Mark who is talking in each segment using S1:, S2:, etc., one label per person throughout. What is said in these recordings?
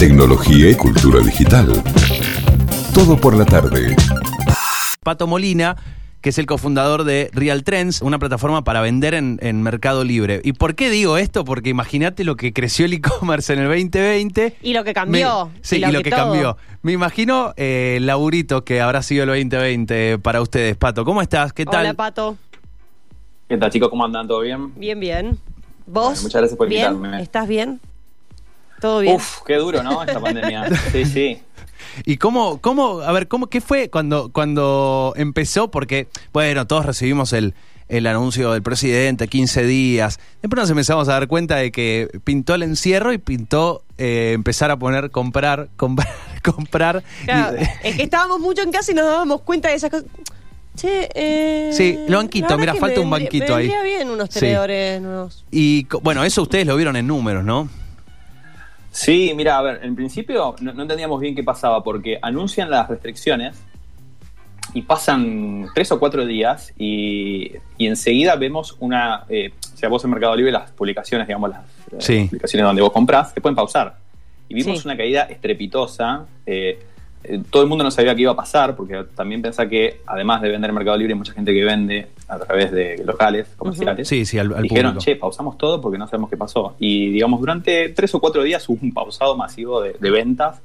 S1: tecnología y cultura digital. Todo por la tarde.
S2: Pato Molina, que es el cofundador de Real Trends, una plataforma para vender en, en Mercado Libre. ¿Y por qué digo esto? Porque imagínate lo que creció el e-commerce en el 2020.
S3: Y lo que cambió.
S2: Me- sí, y lo, que, cambió. Me imagino eh, el laburito que habrá sido el 2020 para ustedes. Pato, ¿cómo estás? ¿Qué tal?
S3: Hola, Pato.
S4: ¿Qué tal, chicos? ¿Cómo andan? ¿Todo bien?
S3: Bien, bien. ¿Vos?
S4: Bueno, muchas gracias por
S3: ¿Bien?
S4: invitarme.
S3: ¿Estás bien? ¿Todo bien?
S4: Uf, qué duro, ¿no? Esta pandemia. Sí, sí.
S2: ¿Y cómo, cómo, a ver, cómo, qué fue cuando, cuando empezó? Porque, bueno, todos recibimos el, el anuncio del presidente, 15 días. Después nos empezamos a dar cuenta de que pintó el encierro y pintó eh, empezar a poner, comprar, comprar, comprar.
S3: Claro,
S2: Y-
S3: es que estábamos mucho en casa y nos dábamos cuenta de esas cosas. Che, eh,
S2: Sí, el banquito, mira, falta
S3: me
S2: un banquito
S3: me
S2: ahí.
S3: bien unos
S2: Sí.
S3: tenedores nuevos.
S2: Y, bueno, eso ustedes lo vieron en números, ¿no?
S4: Sí, mira, a ver, en principio no, no entendíamos bien qué pasaba porque anuncian las restricciones y pasan tres o cuatro días y, y enseguida vemos una, eh, o sea, vos en Mercado Libre las publicaciones, digamos, las, publicaciones donde vos comprás, se pueden pausar. Y vimos
S3: Sí.
S4: una caída estrepitosa. eh, eh, todo el mundo no sabía qué iba a pasar porque también pensá que además de vender en Mercado Libre hay mucha gente que vende a través de locales comerciales.
S2: Sí, sí, al, al
S4: Dijeron,
S2: público.
S4: che, pausamos todo porque no sabemos qué pasó. Y digamos, durante tres o cuatro días hubo un pausado masivo de, de ventas.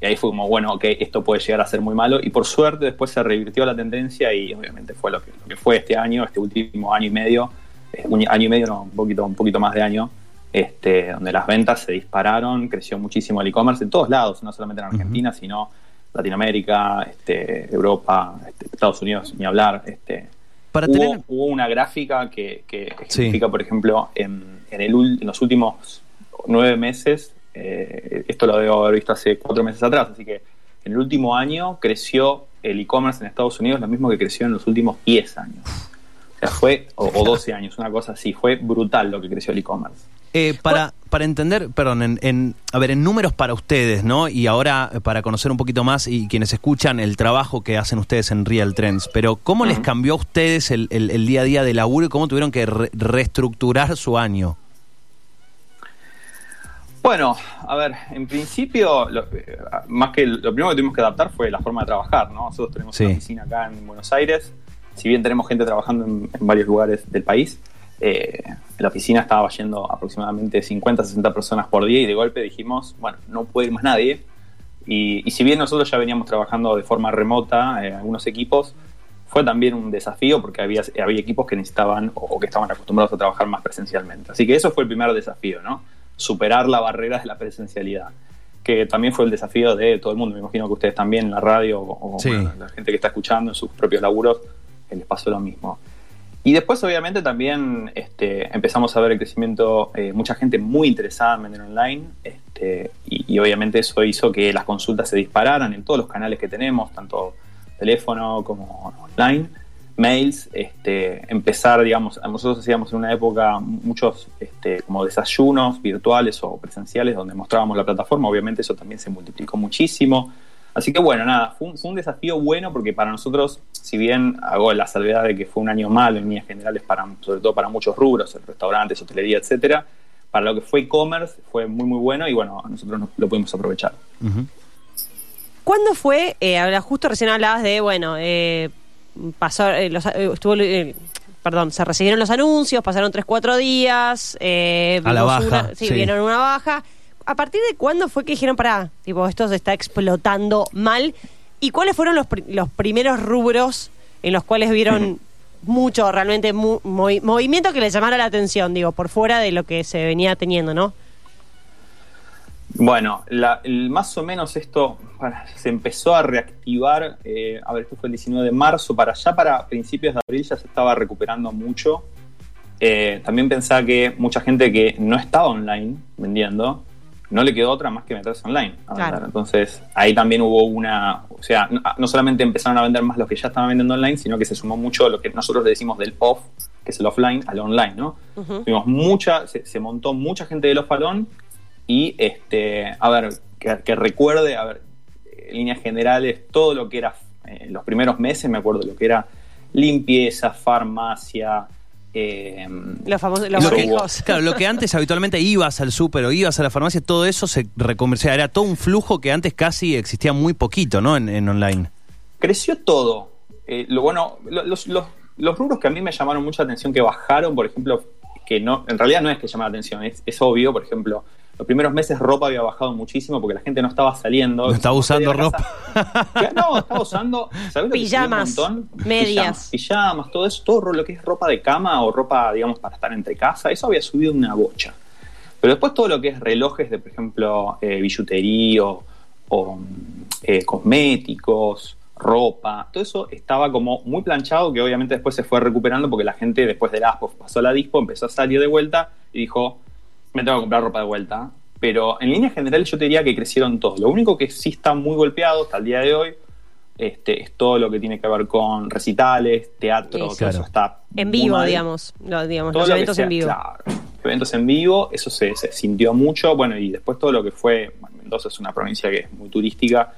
S4: Y ahí fue como, bueno, ok, esto puede llegar a ser muy malo. Y por suerte después se revirtió la tendencia y obviamente fue lo que, lo que fue este año, este último año y medio. eh, un año y medio, no, un poquito, un poquito más de año. Este, donde las ventas se dispararon, creció muchísimo el e-commerce en todos lados, no solamente en Argentina, sino Latinoamérica, este, Europa, este, Estados Unidos, ni hablar. Este,
S2: Para
S4: hubo,
S2: tener...
S4: hubo una gráfica que, que
S2: Sí.
S4: por ejemplo, en, en el ul- en los últimos nueve meses, eh, esto lo debo haber visto hace cuatro meses atrás, así que en el último año creció el e-commerce en Estados Unidos lo mismo que creció en los últimos 10 años. O sea, fue, o, o 12 años, una cosa así, fue brutal lo que creció el e-commerce.
S2: Eh, para, para entender, perdón, en, en- a ver, en números para ustedes, ¿no? Y ahora eh, para conocer un poquito más y quienes escuchan el trabajo que hacen ustedes en Real Trends, pero ¿cómo les cambió a ustedes el, el- el día a día de laburo y cómo tuvieron que re- reestructurar su año?
S4: Bueno, a ver, en principio, lo, eh, más que lo primero que tuvimos que adaptar fue la forma de trabajar, ¿no? Nosotros tenemos
S2: Sí.
S4: una oficina acá en Buenos Aires, si bien tenemos gente trabajando en, en varios lugares del país, eh, en la oficina estaba yendo aproximadamente 50, 60 personas por día y de golpe dijimos, bueno, no puede ir más nadie. Y, y si bien nosotros ya veníamos trabajando de forma remota, eh, algunos equipos, fue también un desafío porque había, había equipos que necesitaban o, o que estaban acostumbrados a trabajar más presencialmente. Así que eso fue el primer desafío, ¿no? Superar la barrera de la presencialidad, que también fue el desafío de todo el mundo. Me imagino que ustedes también en la radio o,
S2: Sí.
S4: bueno, la gente que está escuchando en sus propios laburos les pasó lo mismo. Y después, obviamente, también este, empezamos a ver el crecimiento, eh, mucha gente muy interesada en vender online, este, y, obviamente eso hizo que las consultas se dispararan en todos los canales que tenemos, tanto teléfono como online, mails, este, empezar, digamos, nosotros hacíamos en una época muchos este, como desayunos virtuales o presenciales donde mostrábamos la plataforma, obviamente eso también se multiplicó muchísimo. Así que bueno, nada, fue un, fue un desafío bueno porque para nosotros, si bien hago la salvedad de que fue un año malo en líneas generales, para, sobre todo para muchos rubros, restaurantes, hotelería, etcétera, para lo que fue e-commerce fue muy muy bueno y bueno, nosotros no- lo pudimos aprovechar.
S3: ¿Cuándo fue? Eh, justo recién hablabas de, bueno, eh, pasó, eh, los, eh, estuvo, eh, perdón, se recibieron los anuncios, pasaron 3, 4 días. eh,
S2: A la baja,
S3: una- sí,
S2: sí.
S3: vieron una baja. ¿A partir de cuándo fue que dijeron, para, tipo, esto se está explotando mal? ¿Y cuáles fueron los, pri- los primeros rubros en los cuales vieron mucho, realmente, mu- movi- movimiento que les llamara la atención, digo, por fuera de lo que se venía teniendo, ¿no?
S4: Bueno, la- el- más o menos esto para- se empezó a reactivar, eh, a ver, esto fue el 19 de marzo, para allá para principios de abril ya se estaba recuperando mucho. Eh, también pensaba que mucha gente que no estaba online vendiendo, no le quedó otra más que meterse online. a
S3: Claro.
S4: vender. Entonces, ahí también hubo una, o sea, no, no solamente empezaron a vender más los que ya estaban vendiendo online, sino que se sumó mucho lo que nosotros le decimos del off, que es el offline, al online, ¿no? Tuvimos mucha, se, se montó mucha gente del off al on y este, a ver, que, que recuerde, a ver, en líneas generales, todo lo que era eh, los primeros meses, me acuerdo lo que era limpieza, farmacia, Eh,
S3: Los famosos, los
S2: Lo que, claro, lo que antes habitualmente ibas al súper o ibas a la farmacia, todo eso se recomerciaba. Era todo un flujo que antes casi existía muy poquito, ¿no? En, en online.
S4: creció todo. Eh, lo bueno, lo- los, los, los rubros que a mí me llamaron mucha atención que bajaron, por ejemplo, que no, en realidad no es que llama la atención, es, es obvio, por ejemplo, los primeros meses ropa había bajado muchísimo porque la gente no estaba saliendo.
S2: No estaba usando ropa.
S4: casa- No, estaba usando ¿sabés lo que
S3: Pijamas,
S4: subió un montón?
S3: medias.
S4: Pijamas, pijamas, todo eso, todo lo que es ropa de cama o ropa, digamos, para estar entre casa, eso había subido una bocha. Pero después todo lo que es relojes de, por ejemplo, eh, billutería o, o, eh, cosméticos, ropa, todo eso estaba como muy planchado que obviamente después se fue recuperando porque la gente después del ASPO pasó a la dispo, empezó a salir de vuelta y dijo, me tengo que comprar ropa de vuelta. Pero en líneas generales yo te diría que crecieron todos. Lo único que sí está muy golpeado hasta el día de hoy este, es todo lo que tiene que ver con recitales, teatro, todo eso está
S3: En vivo,
S4: mal.
S3: digamos. Lo- digamos
S4: Todo
S3: los
S4: lo
S3: eventos
S4: sea,
S3: en vivo.
S4: Claro, eventos en vivo, eso se, se sintió mucho. Bueno, y después todo lo que fue, bueno, Mendoza es una provincia que es muy turística,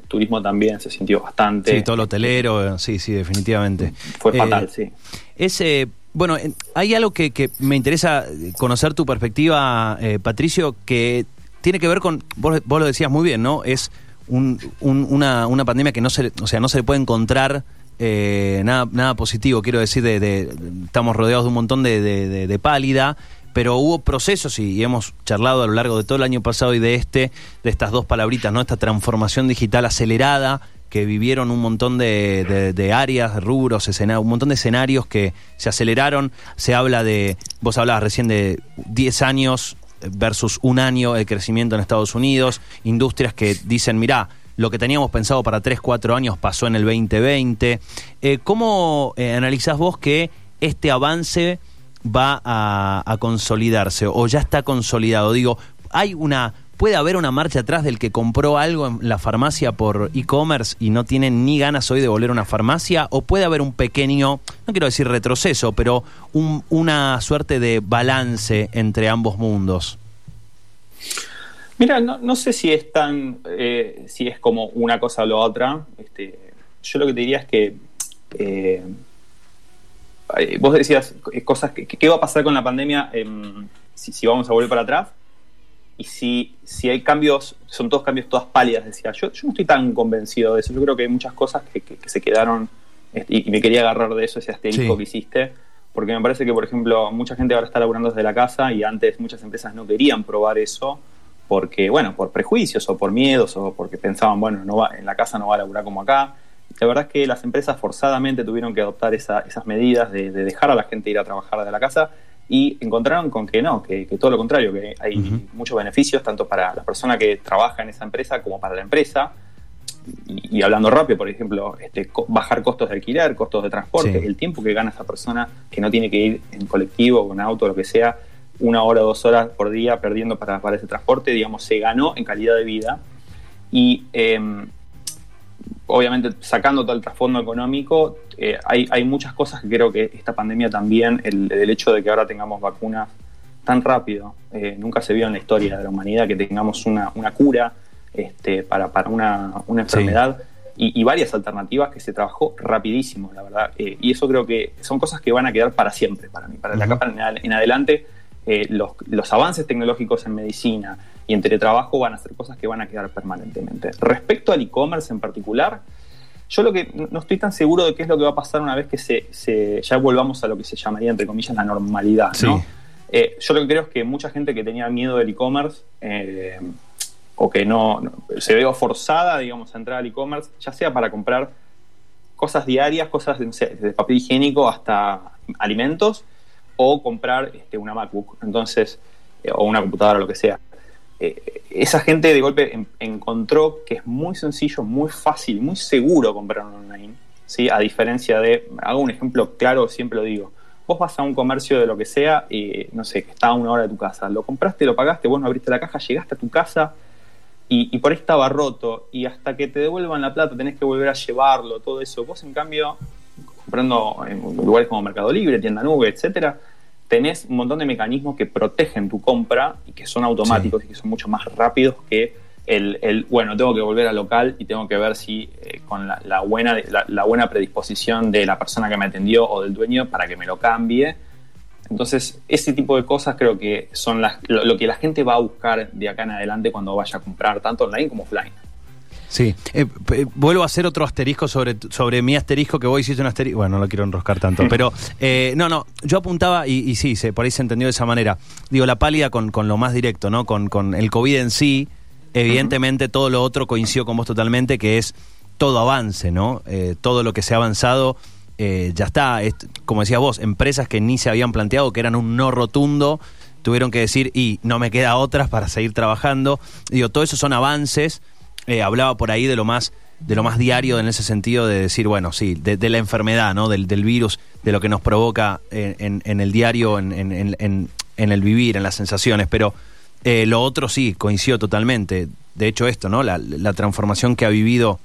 S4: el turismo también se sintió bastante.
S2: Sí, todo lo hotelero, eh, sí, sí, definitivamente.
S4: Fue
S2: Eh,
S4: fatal, sí.
S2: Es, eh, bueno, en- hay algo que, que me interesa conocer tu perspectiva, eh, Patricio, que tiene que ver con, vos, vos lo decías muy bien, ¿no? Es un- un- una, una pandemia que no se, o sea, no se le puede encontrar eh, nada, nada positivo, quiero decir, de, estamos rodeados de un montón de- de pálida, pero hubo procesos y, y hemos charlado a lo largo de todo el año pasado y de este, de estas dos palabritas, ¿no? Esta transformación digital acelerada que vivieron un montón de, de- áreas, rubros, escena- un montón de escenarios que se aceleraron. Se habla de, vos hablabas recién de 10 años versus un año el crecimiento en Estados Unidos, industrias que dicen, mirá, lo que teníamos pensado para 3, 4 años pasó en el 2020. Eh, ¿Cómo eh, analizás vos que este avance va a consolidarse o ya está consolidado? Digo, hay una puede haber una marcha atrás del que compró algo en la farmacia por e-commerce y no tiene ni ganas hoy de volver a una farmacia o puede haber un pequeño, no quiero decir retroceso, pero un- una suerte de balance entre ambos mundos.
S4: Mira, no, sé si es tan, eh, si es como una cosa o la otra. Este, yo lo que te diría es que eh, vos decías cosas qué va a pasar con la pandemia em, si vamos a volver para atrás y si, si hay cambios, son todos cambios todas pálidas, decía. Yo, yo no estoy tan convencido de eso. Yo creo que hay muchas cosas que, que- que se quedaron este, y, y me quería agarrar de eso, ese asterisco
S2: Sí.
S4: que hiciste. Porque me parece que, por ejemplo, mucha gente ahora está laburando desde la casa y antes muchas empresas no querían probar eso porque, bueno, por prejuicios o por miedos o porque pensaban, bueno, no va, en la casa no va a laburar como acá. La verdad es que las empresas forzadamente tuvieron que adoptar esa- esas medidas de, de dejar a la gente ir a trabajar de la casa y encontraron con que no, que, que todo lo contrario, que hay
S2: Ujú.
S4: muchos beneficios tanto para la persona que trabaja en esa empresa como para la empresa. Y, y hablando rápido, por ejemplo, este, bajar costos de alquiler, costos de transporte,
S2: Sí.
S4: el tiempo que gana esa persona que no tiene que ir en colectivo o en auto, lo que sea, una hora dos horas por día perdiendo para, para ese transporte, digamos, se ganó en calidad de vida. Y eh, obviamente sacando todo el trasfondo económico, eh, hay, hay muchas cosas que creo que esta pandemia también, el, el hecho de que ahora tengamos vacunas tan rápido, eh, nunca se vio en la historia de la humanidad que tengamos una, una cura este, para, para una, una enfermedad y, y varias alternativas que se trabajó rapidísimo, la verdad. Eh, y eso creo que son cosas que van a quedar para siempre, para mí, para la capa en, ad- en adelante. los, los avances tecnológicos en medicina y en teletrabajo van a ser cosas que van a quedar permanentemente. Respecto al e-commerce en particular, yo lo que no estoy tan seguro de qué es lo que va a pasar una vez que se, se- ya volvamos a lo que se llamaría, entre comillas, la normalidad. ¿no? Eh, yo lo que creo es que mucha gente que tenía miedo del e-commerce eh, o que no, no- se veo forzada, digamos, a entrar al e-commerce, ya sea para comprar cosas diarias, cosas de, de papel higiénico hasta alimentos, o comprar este, una MacBook, entonces, eh, o una computadora, lo que sea. Eh, esa gente de golpe en- encontró que es muy sencillo, muy fácil, muy seguro comprar online, ¿sí? A diferencia de, hago un ejemplo claro, siempre lo digo. Vos vas a un comercio de lo que sea, y, no sé, que está a una hora de tu casa. Lo compraste, lo pagaste, vos no abriste la caja, llegaste a tu casa y, y por ahí estaba roto. Y hasta que te devuelvan la plata tenés que volver a llevarlo, todo eso. Vos, en cambio, comprando en lugares como Mercado Libre, Tienda Nube, etcétera, tenés un montón de mecanismos que protegen tu compra y que son automáticos y que son mucho más rápidos que el, el, bueno, tengo que volver al local y tengo que ver si eh, con la, la buena, la, la buena predisposición de la persona que me atendió o del dueño para que me lo cambie, Entonces, ese tipo de cosas creo que son las, lo, lo que la gente va a buscar de acá en adelante cuando vaya a comprar, tanto online como offline.
S2: Sí, eh, eh, vuelvo a hacer otro asterisco sobre, sobre mi asterisco que vos hiciste un asterisco. Bueno, no lo quiero enroscar tanto, pero eh, no, no, yo apuntaba y, y sí, se, por ahí se entendió de esa manera. Digo, la pálida con, con lo más directo, ¿no? Con, con el COVID en sí, evidentemente todo lo otro coincido con vos totalmente, que es todo avance, ¿no? Eh, todo lo que se ha avanzado eh, ya está. Es- como decías vos, empresas que ni se habían planteado, que eran un no rotundo, tuvieron que decir, y no me queda otras para seguir trabajando. Digo, todo eso son avances. Eh, hablaba por ahí de lo más de lo más diario en ese sentido de decir, bueno, sí, de, la enfermedad, ¿no? Del, virus, de lo que nos provoca en, en- en el diario, en el vivir, en las sensaciones. Pero eh, lo otro sí, coincido totalmente. De hecho, esto, ¿no? La, la transformación que ha vivido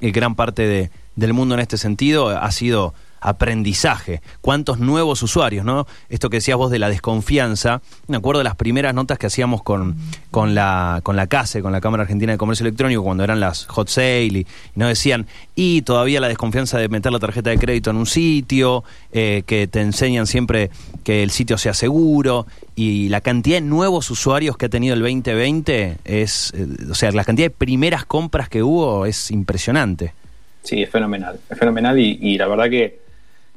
S2: eh, gran parte de- del mundo en este sentido ha sido aprendizaje. ¿Cuántos nuevos usuarios, no? Esto que decías vos de la desconfianza. Me acuerdo de las primeras notas que hacíamos con, con la con la CASE, con la Cámara Argentina de Comercio Electrónico, cuando eran las hot sale y, y nos decían, y todavía la desconfianza de meter la tarjeta de crédito en un sitio, eh, que te enseñan siempre que el sitio sea seguro, y la cantidad de nuevos usuarios que ha tenido el 2020 es, eh, o sea, la cantidad de primeras compras que hubo es impresionante.
S4: Sí, es fenomenal, es fenomenal y, y la verdad que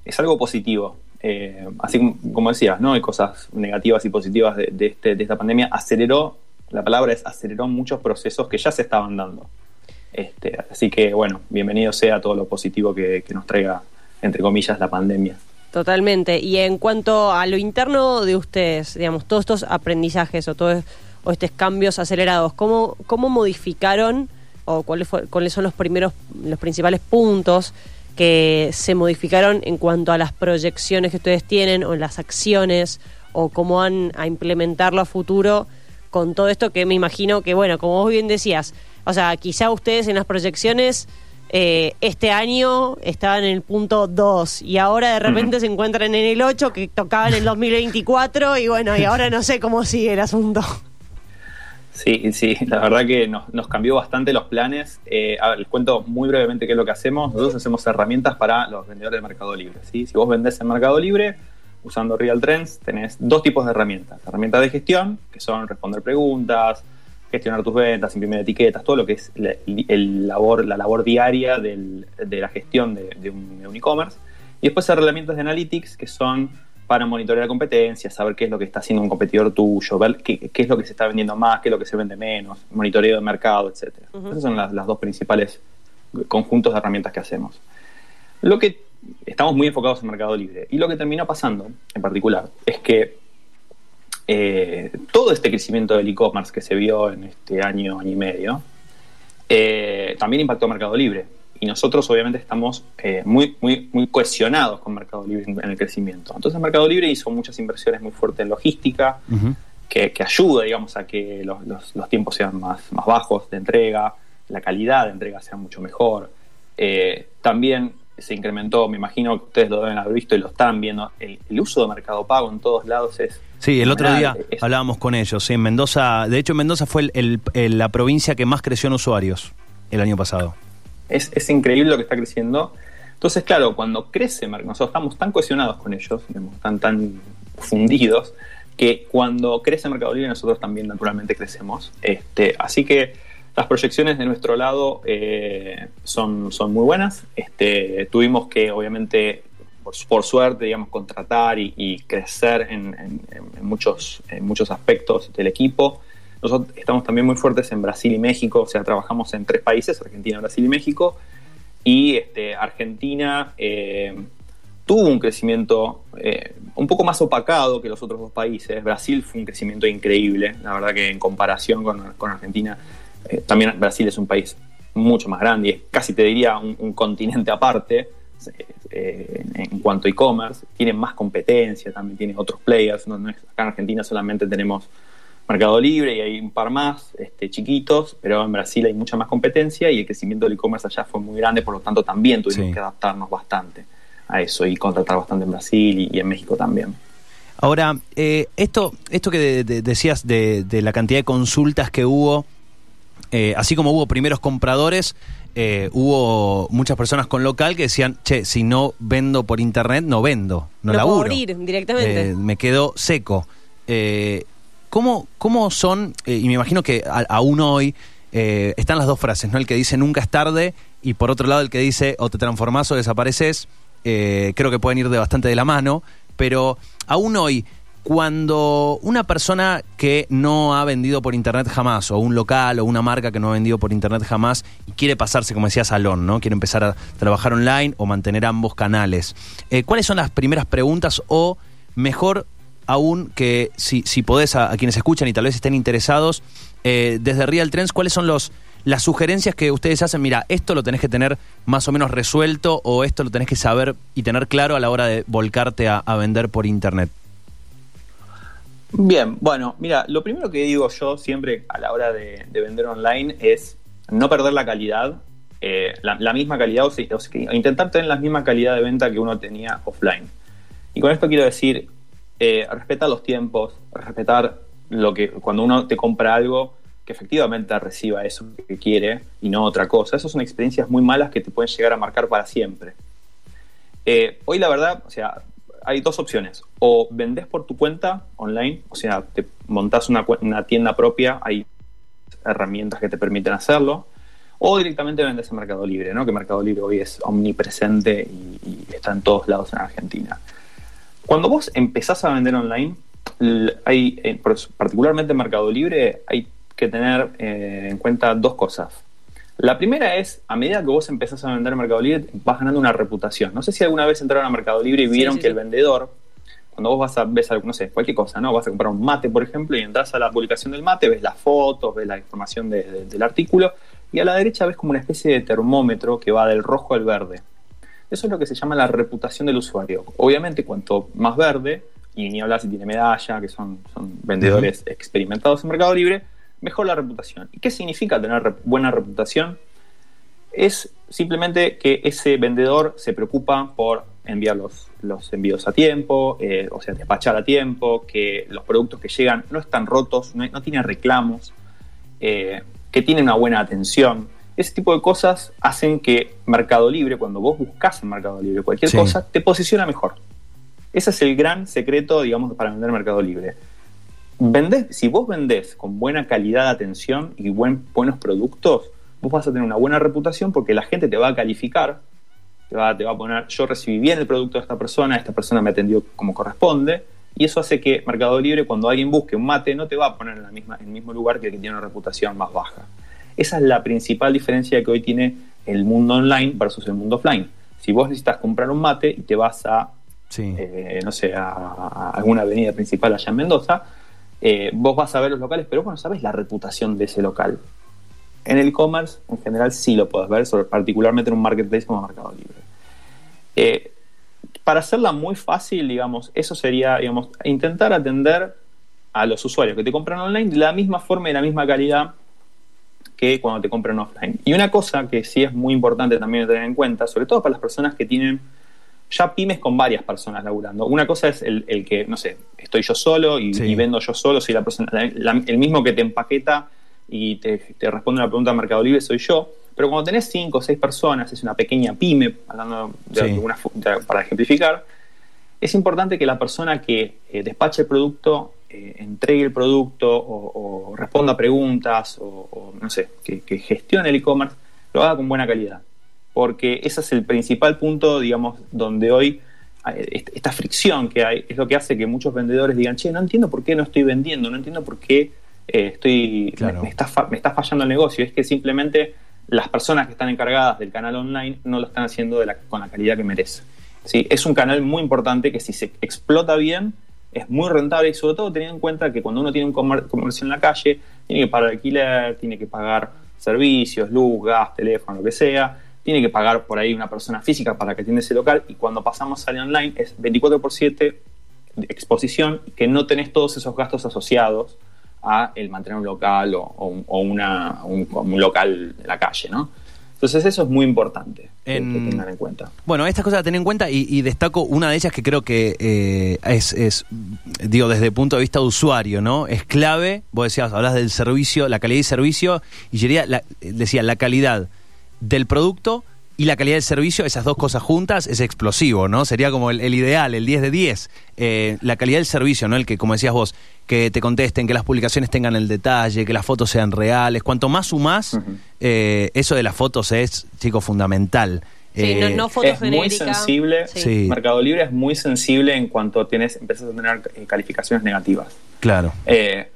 S4: es algo positivo. Eh, así como, decías, ¿no? Hay cosas negativas y positivas de, este, de esta pandemia. Aceleró, la palabra es aceleró muchos procesos que ya se estaban dando. Este, así que, bueno, bienvenido sea todo lo positivo que, que nos traiga, entre comillas, la pandemia.
S3: Totalmente. Y en cuanto a lo interno de ustedes, digamos, todos estos aprendizajes o todos o estos cambios acelerados, ¿cómo, cómo modificaron o cuáles, fue- cuáles son los primeros, los principales puntos que se modificaron en cuanto a las proyecciones que ustedes tienen o las acciones o cómo van a implementarlo a futuro con todo esto que me imagino que, bueno, como vos bien decías, o sea, quizá ustedes en las proyecciones eh, este año estaban en el punto 2 y ahora de repente se encuentran en el 8 que tocaban en el 2024 y bueno, y ahora no sé cómo sigue el asunto.
S4: Sí, sí, la verdad que nos, cambió bastante los planes. Eh, les cuento muy brevemente qué es lo que hacemos. Nosotros hacemos herramientas para los vendedores de Mercado Libre. Si vos vendés en Mercado Libre, usando Real Trends, tenés dos tipos de herramientas. Herramientas de gestión, que son responder preguntas, gestionar tus ventas, imprimir etiquetas, todo lo que es la, el labor, la labor diaria de la gestión de un e-commerce. y después herramientas de analytics, que son para monitorear competencias, saber qué es lo que está haciendo un competidor tuyo, ver qué, qué es lo que se está vendiendo más, qué es lo que se vende menos, monitoreo de mercado, etc.
S3: Ujú.
S4: Esas son las, las dos principales conjuntos de herramientas que hacemos. Lo que estamos muy enfocados en Mercado Libre y lo que terminó pasando en particular es que eh, todo este crecimiento del e-commerce que se vio en este año, año y medio, eh, también impactó a Mercado Libre. Y nosotros obviamente estamos eh, muy, muy, muy cohesionados con Mercado Libre en, el crecimiento. Entonces Mercado Libre hizo muchas inversiones muy fuertes en logística, que, que ayuda, digamos, a que los, los- los tiempos sean más, más bajos de entrega, la calidad de entrega sea mucho mejor. Eh, también se incrementó, me imagino que ustedes lo deben haber visto y lo están viendo, el, el uso de Mercado Pago en todos lados es...
S2: Sí, el otro día hablábamos con ellos. en Mendoza, de hecho, Mendoza fue el- el- el- la provincia que más creció en usuarios el año pasado.
S4: Es, es increíble lo que está creciendo. Entonces, claro, cuando crece nosotros estamos tan cohesionados con ellos, digamos, tan, tan fundidos, que cuando crece Mercado Libre nosotros también naturalmente crecemos. Este, así que las proyecciones de nuestro lado eh, son, son muy buenas. Este, tuvimos que, obviamente, por, por suerte, digamos, contratar y, crecer en muchos, en muchos aspectos del equipo. Nosotros estamos también muy fuertes en Brasil y México, o sea, trabajamos en tres países, Argentina, Brasil y México. Y este, Argentina eh, tuvo un crecimiento eh, un poco más opacado que los otros dos países. Brasil fue un crecimiento increíble, la verdad que en comparación con, con Argentina, eh, también Brasil es un país mucho más grande y es casi te diría un, continente aparte eh, eh, en, cuanto a e-commerce. Tiene más competencia, también tiene otros players. No, acá en Argentina solamente tenemos Mercado Libre y hay un par más este, chiquitos, pero en Brasil hay mucha más competencia y el crecimiento del e-commerce allá fue muy grande, por lo tanto también tuvimos
S2: Sí.
S4: que adaptarnos bastante a eso y contratar bastante en Brasil y, y en México también.
S2: Ahora, eh, esto, esto que de- de- decías de, de la cantidad de consultas que hubo, eh, así como hubo primeros compradores, eh, hubo muchas personas con local que decían, che, si no vendo por internet, no vendo, no,
S3: No
S2: laburo.
S3: puedo abrir directamente.
S2: Eh, me quedo seco. ¿Cómo, ¿Cómo son, eh, y me imagino que aún hoy eh, están las dos frases, ¿no? El que dice nunca es tarde y por otro lado el que dice o te transformás o desapareces, eh, creo que pueden ir de bastante de la mano, pero aún hoy, cuando una persona que no ha vendido por internet jamás, o un local o una marca que no ha vendido por internet jamás, y quiere pasarse, como decía Salón, ¿no? Quiere empezar a trabajar online o mantener ambos canales. ¿Cuáles son las primeras preguntas o mejor aún que si, si podés a, a quienes escuchan y tal vez estén interesados, eh, desde Real Trends, ¿cuáles son los las sugerencias que ustedes hacen? Mira, esto lo tenés que tener más o menos resuelto o esto lo tenés que saber y tener claro a la hora de volcarte a, vender por internet.
S4: Bien, bueno, mira, lo primero que digo yo siempre a la hora de, de vender online es no perder la calidad, eh, la, misma calidad, o, intentar tener la misma calidad de venta que uno tenía offline. Y con esto quiero decir, eh, respetar los tiempos, respetar lo que cuando uno te compra algo, que efectivamente reciba eso que quiere y no otra cosa. Esas son experiencias muy malas que te pueden llegar a marcar para siempre. Eh, hoy la verdad, o sea, hay dos opciones. O vendés por tu cuenta online, o sea, te montás una, tienda propia, hay herramientas que te permiten hacerlo, o directamente vendes en Mercado Libre, ¿no? Que Mercado Libre hoy es omnipresente y está en todos lados en Argentina. Cuando vos empezás a vender online, hay, eh, particularmente en Mercado Libre, hay que tener eh, en cuenta dos cosas. La primera es, a medida que vos empezás a vender en Mercado Libre, vas ganando una reputación. No sé si alguna vez entraron a Mercado Libre y vieron
S3: sí,
S4: que
S3: sí.
S4: el vendedor, cuando vos vas a ves no sé, cualquier cosa, ¿no? Vas a comprar un mate, por ejemplo, y entras a la publicación del mate, ves las fotos, ves la información de- de- del artículo, y a la derecha ves como una especie de termómetro que va del rojo al verde. Eso es lo que se llama la reputación del usuario. Obviamente, cuanto más verde, y ni hablar si tiene medalla, que son, son vendedores experimentados en Mercado Libre, mejor la reputación. ¿Y qué significa tener rep- buena reputación? Es simplemente que ese vendedor se preocupa por enviar los, los envíos a tiempo, eh, o sea, despachar a tiempo, que los productos que llegan no están rotos, no, no tienen reclamos, eh, que tienen una buena atención. Ese tipo de cosas hacen que Mercado Libre, cuando vos buscas en Mercado Libre cualquier
S2: Sí.
S4: cosa, te posiciona mejor. Ese es el gran secreto, digamos, para vender Mercado Libre. Vendés, si vos vendés con buena calidad de atención y buen, buenos productos, vos vas a tener una buena reputación porque la gente te va a calificar, te va, te va a poner, yo recibí bien el producto de esta persona, esta persona me atendió como corresponde, y eso hace que Mercado Libre, cuando alguien busque un mate, no te va a poner en, la misma, en el mismo lugar que el que tiene una reputación más baja. Esa es la principal diferencia que hoy tiene el mundo online versus el mundo offline. Si vos necesitas comprar un mate y te vas a
S2: Sí.
S4: eh, no sé, a, a alguna avenida principal allá en Mendoza, eh, vos vas a ver los locales, pero vos no sabes la reputación de ese local. En el e-commerce, en general, sí lo puedes ver, sobre- particularmente en un marketplace como Mercado Libre. Eh, para hacerla muy fácil, digamos, eso sería, digamos, intentar atender a los usuarios que te compran online de la misma forma y de la misma calidad que cuando te compran offline. Y una cosa que sí es muy importante también tener en cuenta, sobre todo para las personas que tienen ya pymes con varias personas laburando. Una cosa es el, el que, no sé, estoy yo solo y,
S2: Sí.
S4: y vendo yo solo, soy la persona, la- la- el mismo que te empaqueta y te, te responde una pregunta de Mercado Libre soy yo. Pero cuando tenés cinco o seis personas, es una pequeña pyme, hablando de
S2: Sí.
S4: alguna de- para ejemplificar, es importante que la persona que eh, despache el producto eh, entregue el producto o, o responda a preguntas o, o, no sé, que, que gestione el e-commerce, lo haga con buena calidad. Porque ese es el principal punto, digamos, donde hoy eh, est- esta fricción que hay es lo que hace que muchos vendedores digan, che, no entiendo por qué no estoy vendiendo, no entiendo por qué eh, estoy
S2: Claro.
S4: me, me está me está fallando el negocio. Es que simplemente las personas que están encargadas del canal online no lo están haciendo de la- con la calidad que merece. ¿sí? Es un canal muy importante que si se explota bien es muy rentable y sobre todo teniendo en cuenta que cuando uno tiene un comer- comercio en la calle tiene que pagar alquiler, tiene que pagar servicios, luz, gas, teléfono, lo que sea, tiene que pagar por ahí una persona física para que atienda ese local y cuando pasamos al online es 24 por 7 de exposición que no tenés todos esos gastos asociados a el mantener un local o, o un, o una, un, un local en la calle, ¿no? Entonces eso es muy importante
S2: En-
S4: que tengan en cuenta.
S2: Bueno, estas cosas a tener en cuenta y, y destaco una de ellas que creo que eh, es, es, digo, desde el punto de vista de usuario, ¿no? Es clave, vos decías, hablas del servicio, la calidad y servicio, y yo diría, la- decía, la calidad del producto y la calidad del servicio, esas dos cosas juntas, es explosivo, ¿no? Sería como el, el ideal, el 10 de 10. Eh, la calidad del servicio, ¿no? El que, como decías vos, que te contesten, que las publicaciones tengan el detalle, que las fotos sean reales. Cuanto más sumás,
S4: Ujú.
S2: eh, eso de las fotos es, chico, fundamental.
S3: Sí, no,
S2: Eh,
S3: no fotos
S4: es muy sensible.
S3: Sí.
S4: Mercado Libre es muy sensible en cuanto tienes, empezás a tener calificaciones negativas.
S2: Claro.
S4: Eh,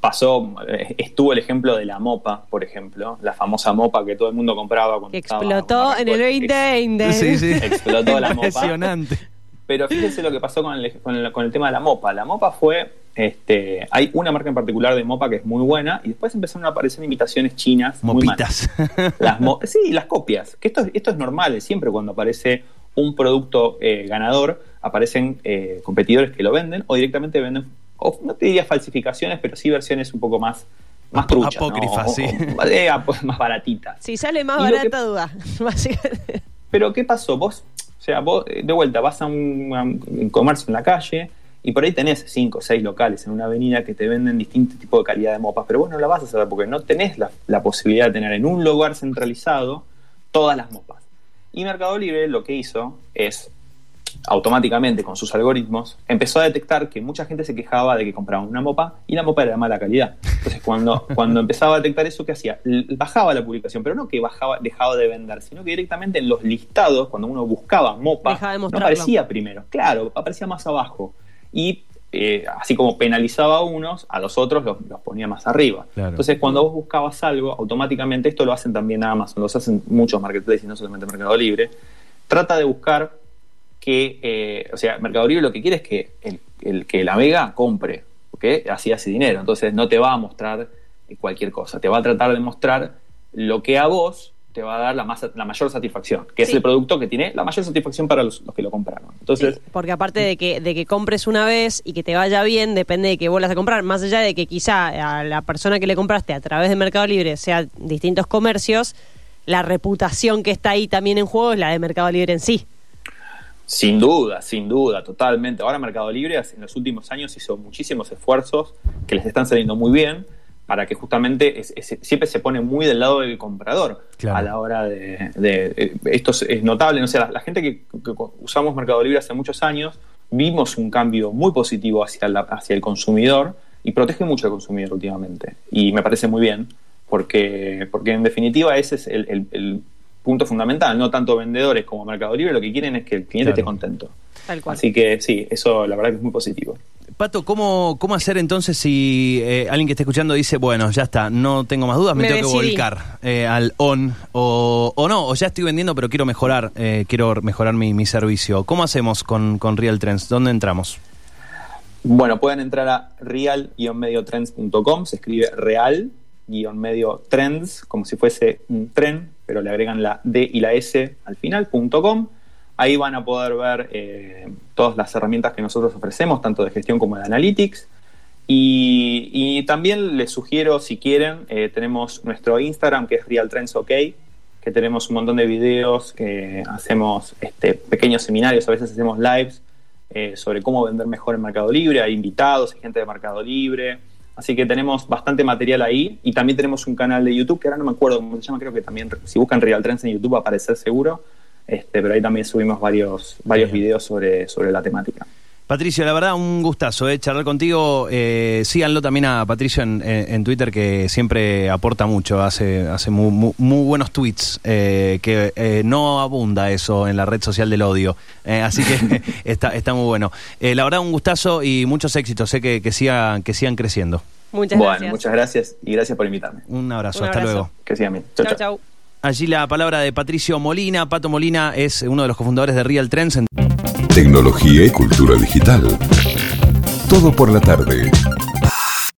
S4: pasó, eh, estuvo el ejemplo de la mopa, por ejemplo, la famosa mopa que todo el mundo compraba cuando estaba-
S3: explotó en el
S4: arrancó-
S3: 2020.
S2: Sí, sí.
S4: Explotó la mopa.
S2: Impresionante.
S4: Pero fíjense lo que pasó con el, con el- con el tema de la mopa. La mopa fue, este, hay una marca en particular de mopa que es muy buena y después empezaron a aparecer imitaciones chinas. muy malas.
S2: Mopitas.
S4: Las mo- sí, las copias. Que esto, esto es normal, siempre cuando aparece un producto eh, ganador, aparecen eh, competidores que lo venden o directamente venden, o no te diría falsificaciones, pero sí versiones un poco más, más truchas.
S2: apócrifas, sí.
S4: o- eh, más baratitas.
S3: Si sale más
S4: Y lo que-
S3: barata, duda. Básicamente.
S4: Pero ¿qué pasó? Vos, o sea, vos eh, de vuelta vas a un, a un comercio en la calle y por ahí tenés cinco o seis locales en una avenida que te venden distinto tipo de calidad de mopas, pero vos no la vas a hacer porque no tenés la, la posibilidad de tener en un lugar centralizado todas las mopas. Y Mercado Libre lo que hizo es automáticamente con sus algoritmos empezó a detectar que mucha gente se quejaba de que compraban una mopa y la mopa era de mala calidad. Entonces cuando, cuando empezaba a detectar eso, ¿qué hacía? Bajaba la publicación, pero no que bajaba, dejaba de vender, sino que directamente en los listados, cuando uno buscaba mopa,
S3: de
S4: no aparecía primero. Claro, aparecía más abajo. Y eh, así como penalizaba a unos, a los otros los, los ponía más arriba.
S2: Claro.
S4: Entonces cuando vos buscabas algo, automáticamente esto lo hacen también Amazon, lo hacen muchos marketplaces y no solamente Mercado Libre, trata de buscar que, eh, o sea, Mercado Libre lo que quiere es que el, el que la vega compre, porque así hace dinero. Entonces no te va a mostrar cualquier cosa, te va a tratar de mostrar lo que a vos te va a dar la, más, la mayor satisfacción, que es el producto que tiene la mayor satisfacción para los, los que lo compraron. Entonces,
S3: Sí, porque aparte de que, de que compres una vez y que te vaya bien, depende de que vuelvas a comprar. Más allá de que quizá a la persona que le compraste a través de Mercado Libre sea distintos comercios, la reputación que está ahí también en juego es la de Mercado Libre en sí.
S4: Sin duda, sin duda, totalmente. Ahora Mercado Libre en los últimos años hizo muchísimos esfuerzos que les están saliendo muy bien para que justamente es- es- siempre se pone muy del lado del comprador
S2: Claro.
S4: a la hora de... de- eh, esto es, notable, no sé, la, la gente que, que usamos Mercado Libre hace muchos años vimos un cambio muy positivo hacia, la- hacia el consumidor y protege mucho al consumidor últimamente. Y me parece muy bien porque, porque en definitiva ese es el, el- el punto fundamental. No tanto vendedores como Mercado Libre lo que quieren es que el cliente
S2: Claro.
S4: esté contento.
S3: Tal cual.
S4: Así que sí, eso la verdad que es muy positivo.
S2: Pato, ¿cómo, ¿cómo hacer entonces si eh, alguien que esté escuchando dice, bueno, ya está, no tengo más dudas, me,
S3: Me
S2: tengo que volcar eh, al on, o, o no, o ya estoy vendiendo, pero quiero mejorar, eh, quiero mejorar mi, mi servicio? ¿Cómo hacemos con, con Real Trends? ¿Dónde entramos?
S4: Bueno, pueden entrar a real-mediotrends.com, se escribe real-medio-trends, como si fuese un tren, pero le agregan la D y la S al final, .com. Ahí van a poder ver eh, todas las herramientas que nosotros ofrecemos, tanto de gestión como de analytics. Y, también les sugiero, si quieren, eh, tenemos nuestro Instagram, que es RealTrendsOK, que tenemos un montón de videos, que hacemos este, pequeños seminarios, a veces hacemos lives eh, sobre cómo vender mejor en Mercado Libre. Hay invitados, hay gente de Mercado Libre. Así que tenemos bastante material ahí. Y también tenemos un canal de YouTube, que ahora no me acuerdo cómo se llama, creo que también, si buscan Real Trends en YouTube va a aparecer seguro. Este, pero ahí también subimos varios, varios
S2: Bien.
S4: videos sobre, sobre la temática.
S2: Patricio, la verdad, un gustazo eh, charlar contigo. Eh, síganlo también a Patricio en, en- en Twitter, que siempre aporta mucho, hace, hace muy, muy- muy buenos tweets, eh, que eh, no abunda eso en la red social del odio. Eh, así que está, está muy bueno. Eh, la verdad, un gustazo y muchos éxitos. Sé que, que, sigan, que sigan creciendo.
S3: Muchas
S4: bueno,
S3: gracias.
S4: muchas gracias y gracias por invitarme.
S2: Un abrazo,
S3: Un
S2: hasta luego.
S4: Que sigan bien. Chau,
S3: Chau.
S2: Allí la palabra de Patricio Molina. Pato Molina es uno de los cofundadores de Real Trends.
S1: Tecnología y cultura digital. Todo por la tarde.